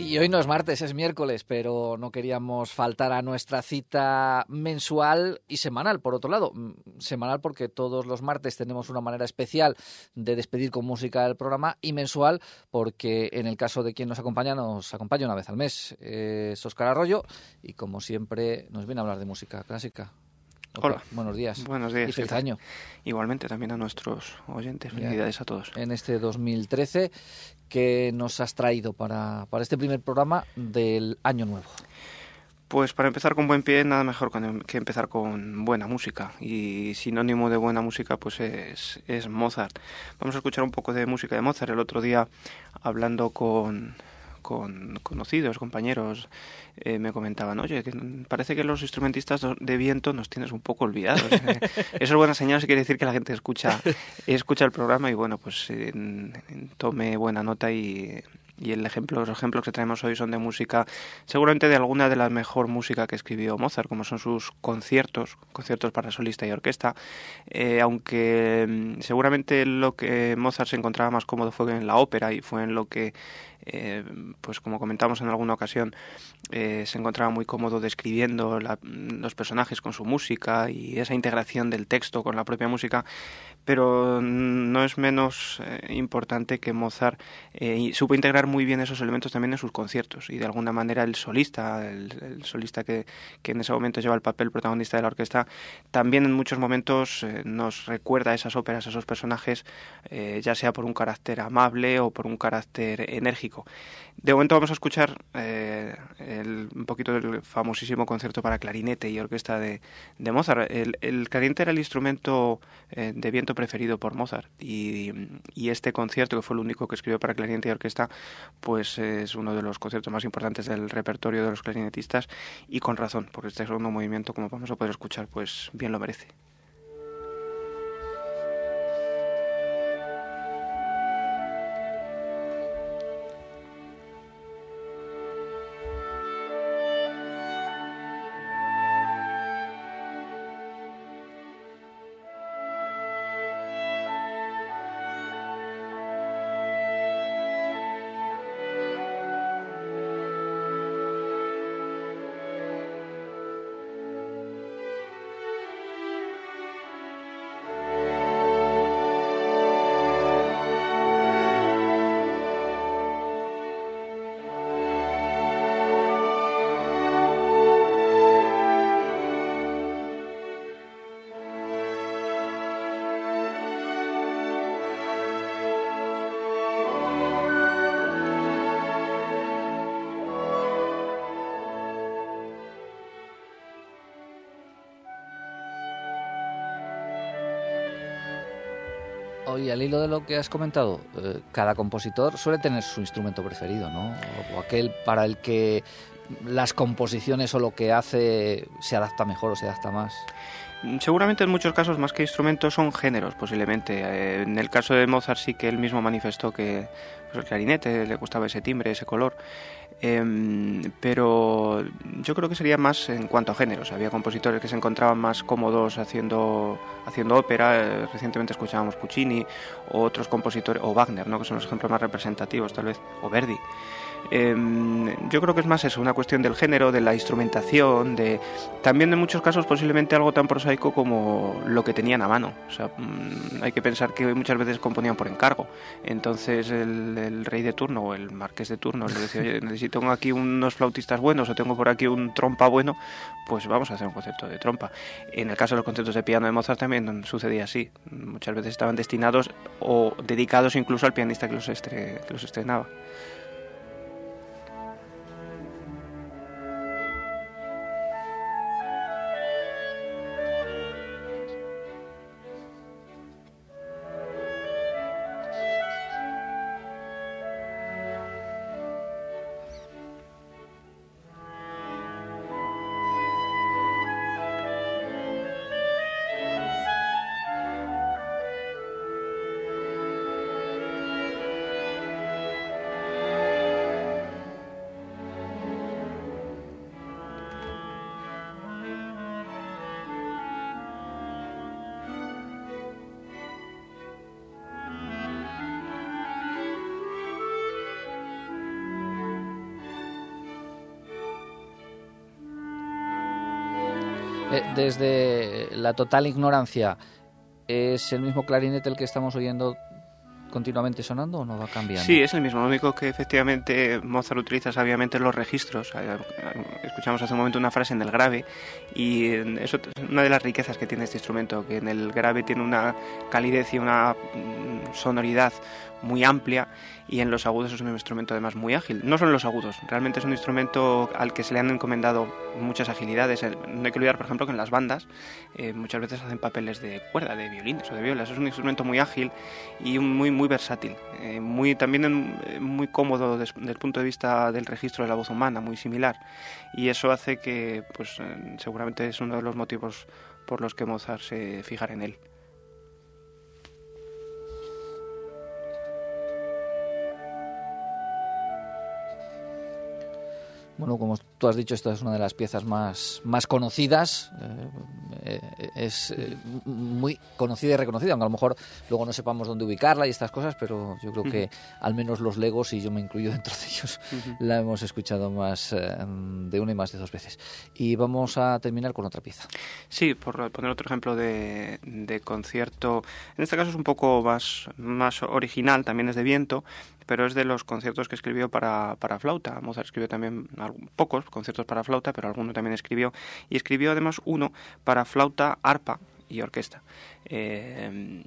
Y hoy no es martes, es miércoles, pero no queríamos faltar a nuestra cita mensual y semanal, por otro lado. Mm, semanal porque todos los martes tenemos una manera especial de despedir con música el programa y mensual porque en el caso de quien nos acompaña, nos acompaña una vez al mes. Es Oscar Arroyo y como siempre nos viene a hablar de música clásica. Hola. Buenos días. Buenos días. Y feliz año. Igualmente también a nuestros oyentes. Felicidades a todos. En este 2013 que nos has traído para, para este primer programa del año nuevo. Pues para empezar con buen pie, nada mejor que empezar con buena música. Y sinónimo de buena música, pues es, es Mozart. Vamos a escuchar un poco de música de Mozart. El otro día, hablando con, con conocidos, compañeros, eh, me comentaban, oye, que parece que los instrumentistas de viento nos tienes un poco olvidados. Eso es buena señal, si quiere decir que la gente escucha, escucha el programa y bueno, pues tome buena nota y y el ejemplo, los ejemplos que traemos hoy son de música, seguramente de alguna de la mejor música que escribió Mozart, como son sus conciertos, conciertos para solista y orquesta, eh, aunque mm, seguramente lo que Mozart se encontraba más cómodo fue en la ópera y fue en lo que eh, pues como comentamos en alguna ocasión, eh, se encontraba muy cómodo describiendo los personajes con su música y esa integración del texto con la propia música, pero no es menos eh, importante que Mozart supo integrar muy bien esos elementos también en sus conciertos y de alguna manera el solista, el, solista que, que, en ese momento lleva el papel protagonista de la orquesta, también en muchos momentos nos recuerda a esas óperas, a esos personajes, ya sea por un carácter amable o por un carácter enérgico de momento vamos a escuchar eh, un poquito del famosísimo concierto para clarinete y orquesta de, Mozart. El, clarinete era el instrumento eh, de viento preferido por Mozart y, este concierto, que fue el único que escribió para clarinete y orquesta, pues es uno de los conciertos más importantes del repertorio de los clarinetistas y con razón, porque este segundo movimiento, como vamos a poder escuchar, pues bien lo merece. Y al hilo de lo que has comentado, eh, cada compositor suele tener su instrumento preferido, ¿no? O, aquel para el que las composiciones o lo que hace se adapta mejor o se adapta más. Seguramente en muchos casos más que instrumentos son géneros posiblemente. Eh, en el caso de Mozart sí que él mismo manifestó que pues, el clarinete le gustaba ese timbre, ese color. Em, pero yo creo que sería más en cuanto a géneros. Había compositores que se encontraban más cómodos haciendo, haciendo ópera. Eh, recientemente escuchábamos Puccini, o otros compositores, o Wagner, ¿no? que son los ejemplos más representativos tal vez, o Verdi. Em, yo creo que es más eso, una cuestión del género, de la instrumentación, de también en muchos casos posiblemente algo tan prosaico como lo que tenían a mano. O sea, mm, hay que pensar que muchas veces componían por encargo. Entonces el, rey de turno o el marqués de turno le decía, oye, necesito aquí unos flautistas buenos o tengo por aquí un trompa bueno, pues vamos a hacer un concepto de trompa. En el caso de los conceptos de piano de Mozart también sucedía así. Muchas veces estaban destinados o dedicados incluso al pianista que los, que los estrenaba. Eh, desde la total ignorancia, ¿es el mismo clarinete el que estamos oyendo continuamente sonando o no va cambiando? Sí, es el mismo. Lo único que efectivamente Mozart utiliza sabiamente los registros. Eh, escuchamos hace un momento una frase en el grave y eso es una de las riquezas que tiene este instrumento, que en el grave tiene una calidez y una mm, sonoridad muy amplia y en los agudos es un instrumento además muy ágil. No son los agudos, realmente es un instrumento al que se le han encomendado muchas agilidades. No hay que olvidar, por ejemplo, que en las bandas eh, muchas veces hacen papeles de cuerda, de violines o de violas. Es un instrumento muy ágil y muy, muy versátil, eh, muy, también eh, muy cómodo desde, el punto de vista del registro de la voz humana, muy similar. Y eso hace que, pues, seguramente es uno de los motivos por los que Mozart se fijara en él. Bueno, como tú has dicho, esta es una de las piezas más, más conocidas. Eh, eh, es eh, muy conocida y reconocida, aunque a lo mejor luego no sepamos dónde ubicarla y estas cosas, pero yo creo que al menos los legos, y yo me incluyo dentro de ellos, la hemos escuchado más de una y más de dos veces. Y vamos a terminar con otra pieza. Sí, por poner otro ejemplo de, de concierto, en este caso es un poco más, más original, también es de viento, pero es de los conciertos que escribió para, para flauta. Mozart escribió también pocos conciertos para flauta, pero alguno también escribió. Y escribió además uno para flauta, arpa y orquesta. Eh,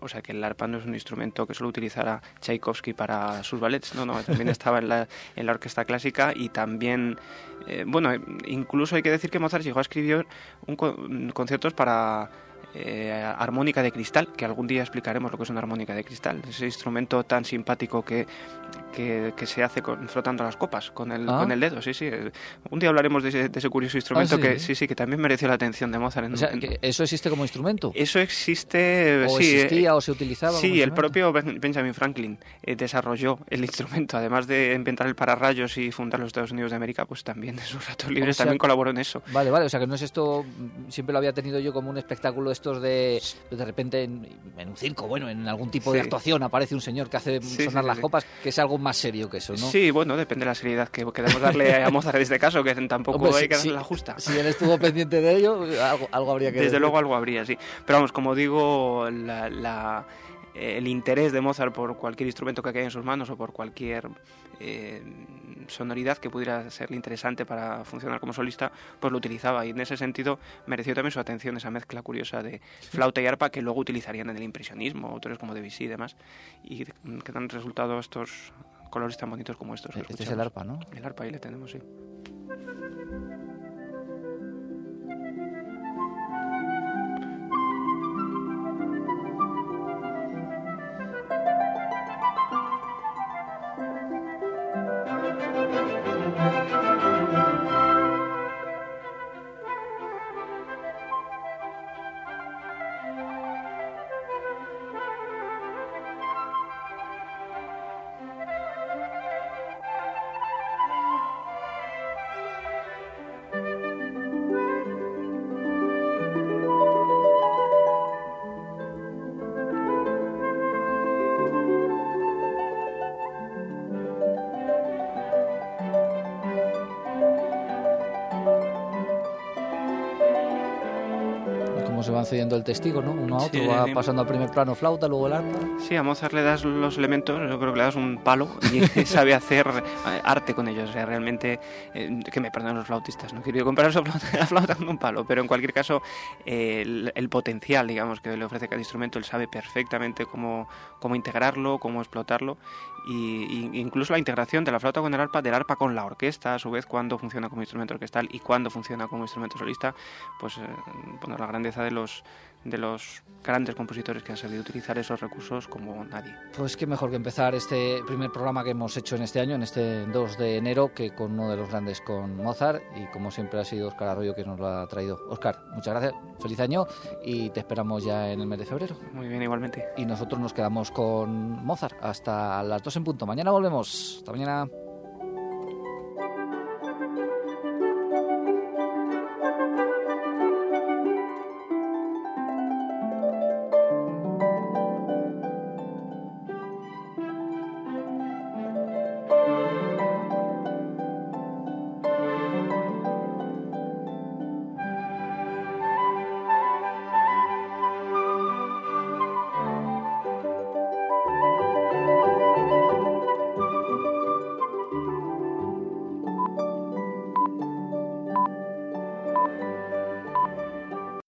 o sea que el arpa no es un instrumento que solo utilizara Tchaikovsky para sus ballets, no, no, también estaba en la, en la orquesta clásica y también, eh, bueno, incluso hay que decir que Mozart llegó a escribir un, conciertos para eh, armónica de cristal, que algún día explicaremos lo que es una armónica de cristal, ese instrumento tan simpático que, que, se hace con, frotando las copas con el, ah. con el dedo, sí, sí. Un día hablaremos de ese, de ese curioso instrumento ah, que sí, sí, que también mereció la atención de Mozart. ¿Eso existe como instrumento? Eso existe, ¿O sí. existía eh, o se utilizaba? Sí, el propio Benjamin Franklin eh, desarrolló el instrumento, además de inventar el pararrayos y fundar los Estados Unidos de América, pues también en sus ratos libres también colaboró en eso. Vale, vale, o sea que no es esto, siempre lo había tenido yo como un espectáculo estos de de repente en, un circo, bueno, en algún tipo de actuación aparece un señor que hace sonar las copas, que es algo más serio que eso, ¿no? Sí, bueno, depende de la seriedad que queremos darle a Mozart en este caso, que tampoco hay que darle la justa. Si él estuvo pendiente de ello, algo, algo habría que Desde luego algo habría, sí. Pero vamos, como digo, la, el interés de Mozart por cualquier instrumento que caiga en sus manos o por cualquier eh, sonoridad que pudiera serle interesante para funcionar como solista, pues lo utilizaba y en ese sentido mereció también su atención esa mezcla curiosa de flauta y arpa que luego utilizarían en el impresionismo, autores como Debussy y demás, y que dan resultado estos colores tan bonitos como estos. Este es el arpa, ¿no? El arpa ahí le tenemos, sí. Cediendo el testigo, ¿no? Uno a otro, va pasando al primer plano flauta, luego el arpa. Sí, a Mozart le das los elementos, yo creo que le das un palo y sabe hacer eh, arte con ellos. O sea, realmente, eh, que me perdonen los flautistas, no quiero comparar la flauta con un palo, pero en cualquier caso, el, potencial, digamos, que le ofrece cada instrumento, él sabe perfectamente cómo, cómo integrarlo, cómo explotarlo, y, incluso la integración de la flauta con el arpa, del arpa con la orquesta, a su vez, cuando funciona como instrumento orquestal y cuando funciona como instrumento solista, pues, eh, la grandeza de los de los grandes compositores que han sabido utilizar esos recursos como nadie. Pues qué mejor que empezar este primer programa que hemos hecho en este año, en este 2 de enero, que con uno de los grandes, con Mozart, y como siempre ha sido Oscar Arroyo que nos lo ha traído. Oscar, muchas gracias, feliz año y te esperamos ya en el mes de febrero. Muy bien, igualmente. Y nosotros nos quedamos con Mozart hasta las 2 en punto. Mañana volvemos. Hasta mañana.